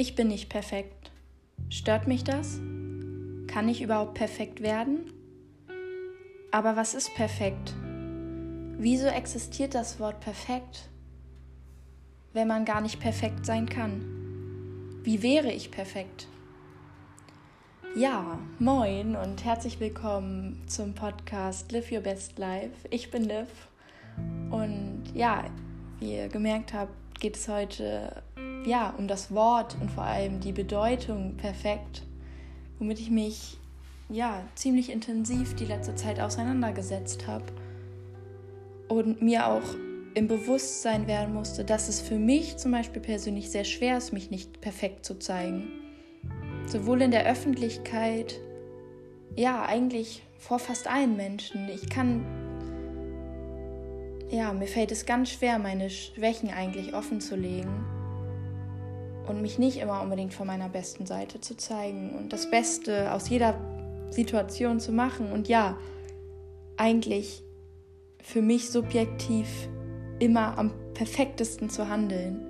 Ich bin nicht perfekt. Stört mich das? Kann ich überhaupt perfekt werden? Aber was ist perfekt? Wieso existiert das Wort perfekt, wenn man gar nicht perfekt sein kann? Wie wäre ich perfekt? Ja, moin und herzlich willkommen zum Podcast Live Your Best Life. Ich bin Liv und ja, wie ihr gemerkt habt, geht es heute ja, um das Wort und vor allem die Bedeutung perfekt, womit ich mich ja ziemlich intensiv die letzte Zeit auseinandergesetzt habe und mir auch im Bewusstsein werden musste, dass es für mich zum Beispiel persönlich sehr schwer ist, mich nicht perfekt zu zeigen. Sowohl in der Öffentlichkeit, ja, eigentlich vor fast allen Menschen. Ich kann, ja, mir fällt es ganz schwer, meine Schwächen eigentlich offen zu legen und mich nicht immer unbedingt von meiner besten Seite zu zeigen und das Beste aus jeder Situation zu machen und ja, eigentlich für mich subjektiv immer am perfektesten zu handeln.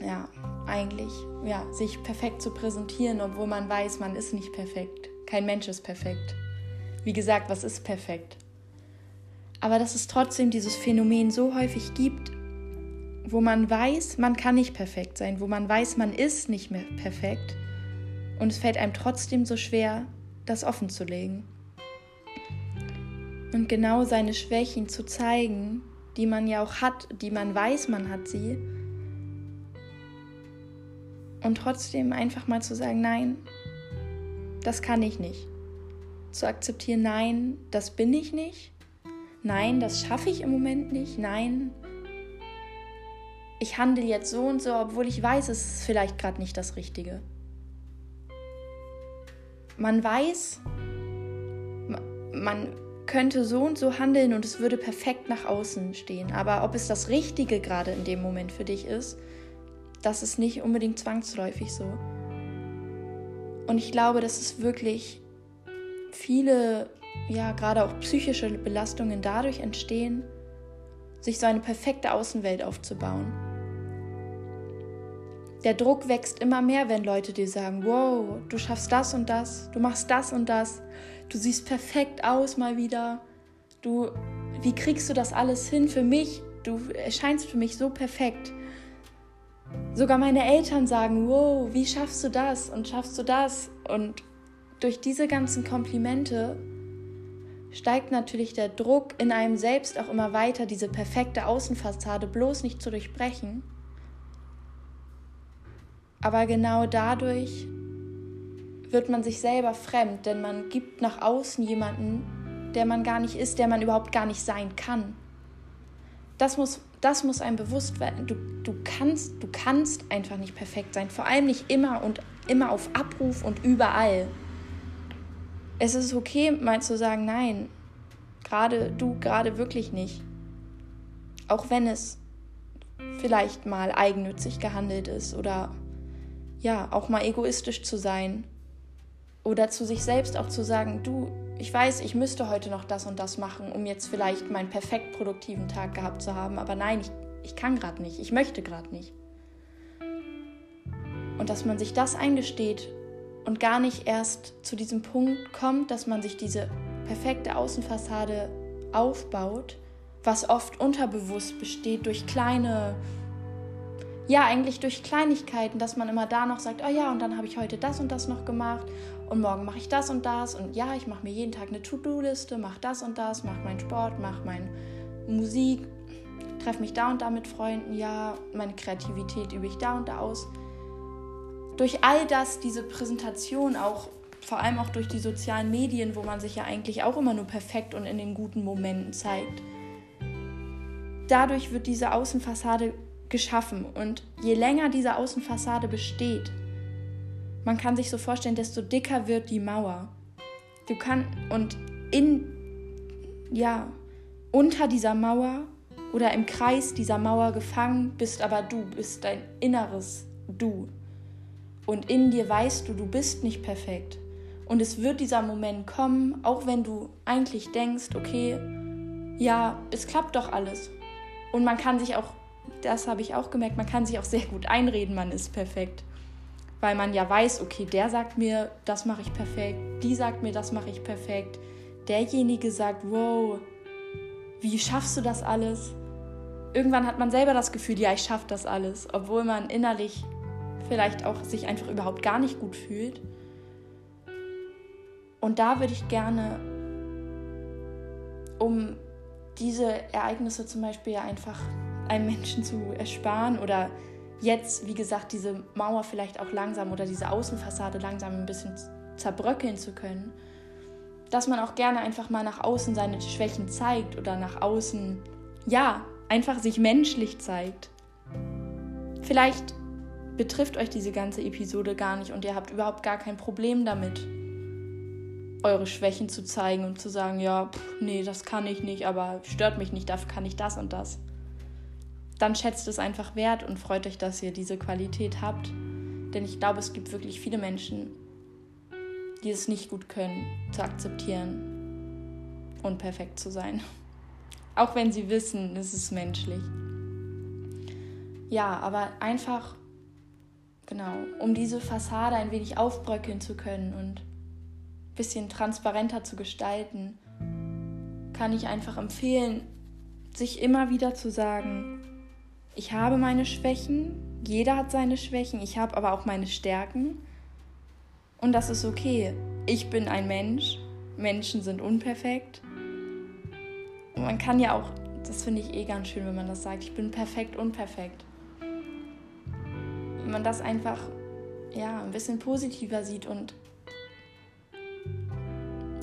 Ja, eigentlich, ja, sich perfekt zu präsentieren, obwohl man weiß, man ist nicht perfekt. Kein Mensch ist perfekt. Wie gesagt, was ist perfekt? Aber dass es trotzdem dieses Phänomen so häufig gibt, wo man weiß, man kann nicht perfekt sein, wo man weiß, man ist nicht mehr perfekt und es fällt einem trotzdem so schwer, das offen zu legen. Und genau seine Schwächen zu zeigen, die man ja auch hat, die man weiß, man hat sie. Und trotzdem einfach mal zu sagen, nein, das kann ich nicht. Zu akzeptieren, nein, das bin ich nicht. Nein, das schaffe ich im Moment nicht. Nein, ich handle jetzt so und so, obwohl ich weiß, es ist vielleicht gerade nicht das Richtige. Man weiß, man könnte so und so handeln und es würde perfekt nach außen stehen. Aber ob es das Richtige gerade in dem Moment für dich ist, das ist nicht unbedingt zwangsläufig so. Und ich glaube, dass es wirklich viele, ja, gerade auch psychische Belastungen dadurch entstehen, sich so eine perfekte Außenwelt aufzubauen. Der Druck wächst immer mehr, wenn Leute dir sagen, wow, du schaffst das und das, du machst das und das, du siehst perfekt aus mal wieder. Du, wie kriegst du das alles hin für mich? Du erscheinst für mich so perfekt. Sogar meine Eltern sagen, wow, wie schaffst du das und schaffst du das? Und durch diese ganzen Komplimente steigt natürlich der Druck in einem selbst auch immer weiter, diese perfekte Außenfassade bloß nicht zu durchbrechen. Aber genau dadurch wird man sich selber fremd, denn man gibt nach außen jemanden, der man gar nicht ist, der man überhaupt gar nicht sein kann. Das muss, das muss einem bewusst werden. Du, du, kannst, du kannst einfach nicht perfekt sein, vor allem nicht immer und immer auf Abruf und überall. Es ist okay, mal zu sagen, nein, gerade du, gerade wirklich nicht. Auch wenn es vielleicht mal eigennützig gehandelt ist oder ja, auch mal egoistisch zu sein. Oder zu sich selbst auch zu sagen, du, ich weiß, ich müsste heute noch das und das machen, um jetzt vielleicht meinen perfekt produktiven Tag gehabt zu haben, aber nein, ich, ich kann gerade nicht, ich möchte gerade nicht. Und dass man sich das eingesteht und gar nicht erst zu diesem Punkt kommt, dass man sich diese perfekte Außenfassade aufbaut, was oft unterbewusst besteht durch kleine ja, eigentlich durch Kleinigkeiten, dass man immer da noch sagt, oh ja, und dann habe ich heute das und das noch gemacht und morgen mache ich das und das und ja, ich mache mir jeden Tag eine To-Do-Liste, mache das und das, mache meinen Sport, mache meine Musik, treffe mich da und da mit Freunden, ja, meine Kreativität übe ich da und da aus. Durch all das, diese Präsentation auch, vor allem auch durch die sozialen Medien, wo man sich ja eigentlich auch immer nur perfekt und in den guten Momenten zeigt. Dadurch wird diese Außenfassade geschaffen. Und je länger diese Außenfassade besteht, man kann sich so vorstellen, desto dicker wird die Mauer. Du kannst und in ja unter dieser Mauer oder im Kreis dieser Mauer gefangen bist aber du, bist dein inneres Du. Und in dir weißt du, du bist nicht perfekt. Und es wird dieser Moment kommen, auch wenn du eigentlich denkst, okay, ja, es klappt doch alles. Und man kann sich auch das habe ich auch gemerkt, man kann sich auch sehr gut einreden, man ist perfekt. Weil man ja weiß, okay, der sagt mir, das mache ich perfekt, die sagt mir, das mache ich perfekt. Derjenige sagt, wow, wie schaffst du das alles? Irgendwann hat man selber das Gefühl, ja, ich schaffe das alles, obwohl man innerlich vielleicht auch sich einfach überhaupt gar nicht gut fühlt. Und da würde ich gerne, um diese Ereignisse zum Beispiel einfach einem Menschen zu ersparen oder jetzt, wie gesagt, diese Mauer vielleicht auch langsam oder diese Außenfassade langsam ein bisschen zerbröckeln zu können, dass man auch gerne einfach mal nach außen seine Schwächen zeigt oder nach außen, ja, einfach sich menschlich zeigt. Vielleicht betrifft euch diese ganze Episode gar nicht und ihr habt überhaupt gar kein Problem damit, eure Schwächen zu zeigen und zu sagen, ja, pff, nee, das kann ich nicht, aber stört mich nicht, dafür kann ich das und das. Dann schätzt es einfach wert und freut euch, dass ihr diese Qualität habt. Denn ich glaube, es gibt wirklich viele Menschen, die es nicht gut können, zu akzeptieren und perfekt zu sein. Auch wenn sie wissen, es ist menschlich. Ja, aber einfach, genau, um diese Fassade ein wenig aufbröckeln zu können und ein bisschen transparenter zu gestalten, kann ich einfach empfehlen, sich immer wieder zu sagen, ich habe meine Schwächen, jeder hat seine Schwächen, ich habe aber auch meine Stärken und das ist okay. Ich bin ein Mensch, Menschen sind unperfekt und man kann ja auch, das finde ich eh ganz schön, wenn man das sagt, ich bin perfekt, unperfekt. Wenn man das einfach ja, ein bisschen positiver sieht und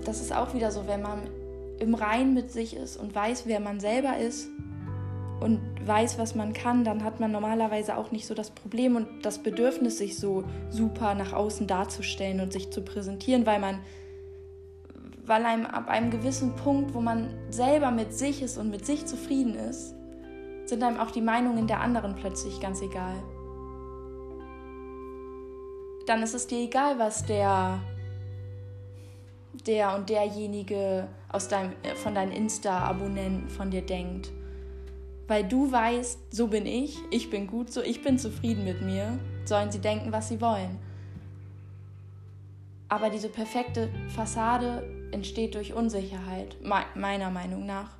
das ist auch wieder so, wenn man im Rein mit sich ist und weiß, wer man selber ist und weiß, was man kann, dann hat man normalerweise auch nicht so das Problem und das Bedürfnis, sich so super nach außen darzustellen und sich zu präsentieren, weil man weil einem ab einem gewissen Punkt, wo man selber mit sich ist und mit sich zufrieden ist, sind einem auch die Meinungen der anderen plötzlich ganz egal. Dann ist es dir egal, was der der und derjenige aus deinem, äh, von deinen Insta-Abonnenten von dir denkt. Weil du weißt, so bin ich, ich bin gut so, ich bin zufrieden mit mir, sollen sie denken, was sie wollen. Aber diese perfekte Fassade entsteht durch Unsicherheit, meiner Meinung nach.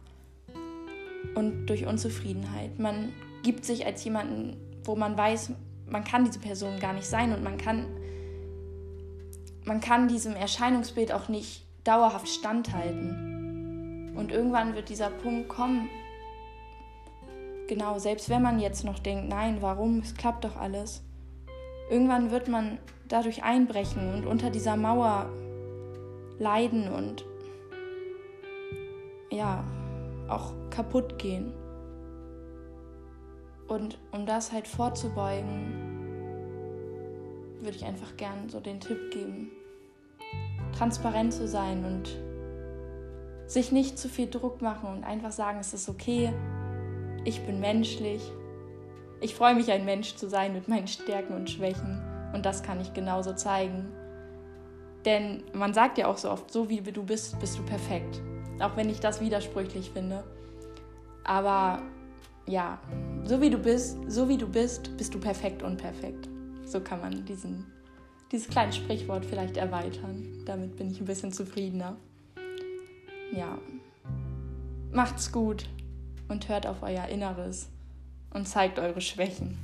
Und durch Unzufriedenheit. Man gibt sich als jemanden, wo man weiß, man kann diese Person gar nicht sein und man kann, man kann diesem Erscheinungsbild auch nicht dauerhaft standhalten. Und irgendwann wird dieser Punkt kommen, genau, selbst wenn man jetzt noch denkt, nein, warum, es klappt doch alles. Irgendwann wird man dadurch einbrechen und unter dieser Mauer leiden und ja, auch kaputt gehen. Und um das halt vorzubeugen, würde ich einfach gern so den Tipp geben, transparent zu sein und sich nicht zu viel Druck machen und einfach sagen, es ist okay, ich bin menschlich. Ich freue mich, ein Mensch zu sein mit meinen Stärken und Schwächen. Und das kann ich genauso zeigen. Denn man sagt ja auch so oft, so wie du bist, bist du perfekt. Auch wenn ich das widersprüchlich finde. Aber ja, so wie du bist, so wie du bist, bist du perfekt und perfekt. So kann man diesen, dieses kleine Sprichwort vielleicht erweitern. Damit bin ich ein bisschen zufriedener. Ja. Macht's gut und hört auf euer Inneres und zeigt eure Schwächen.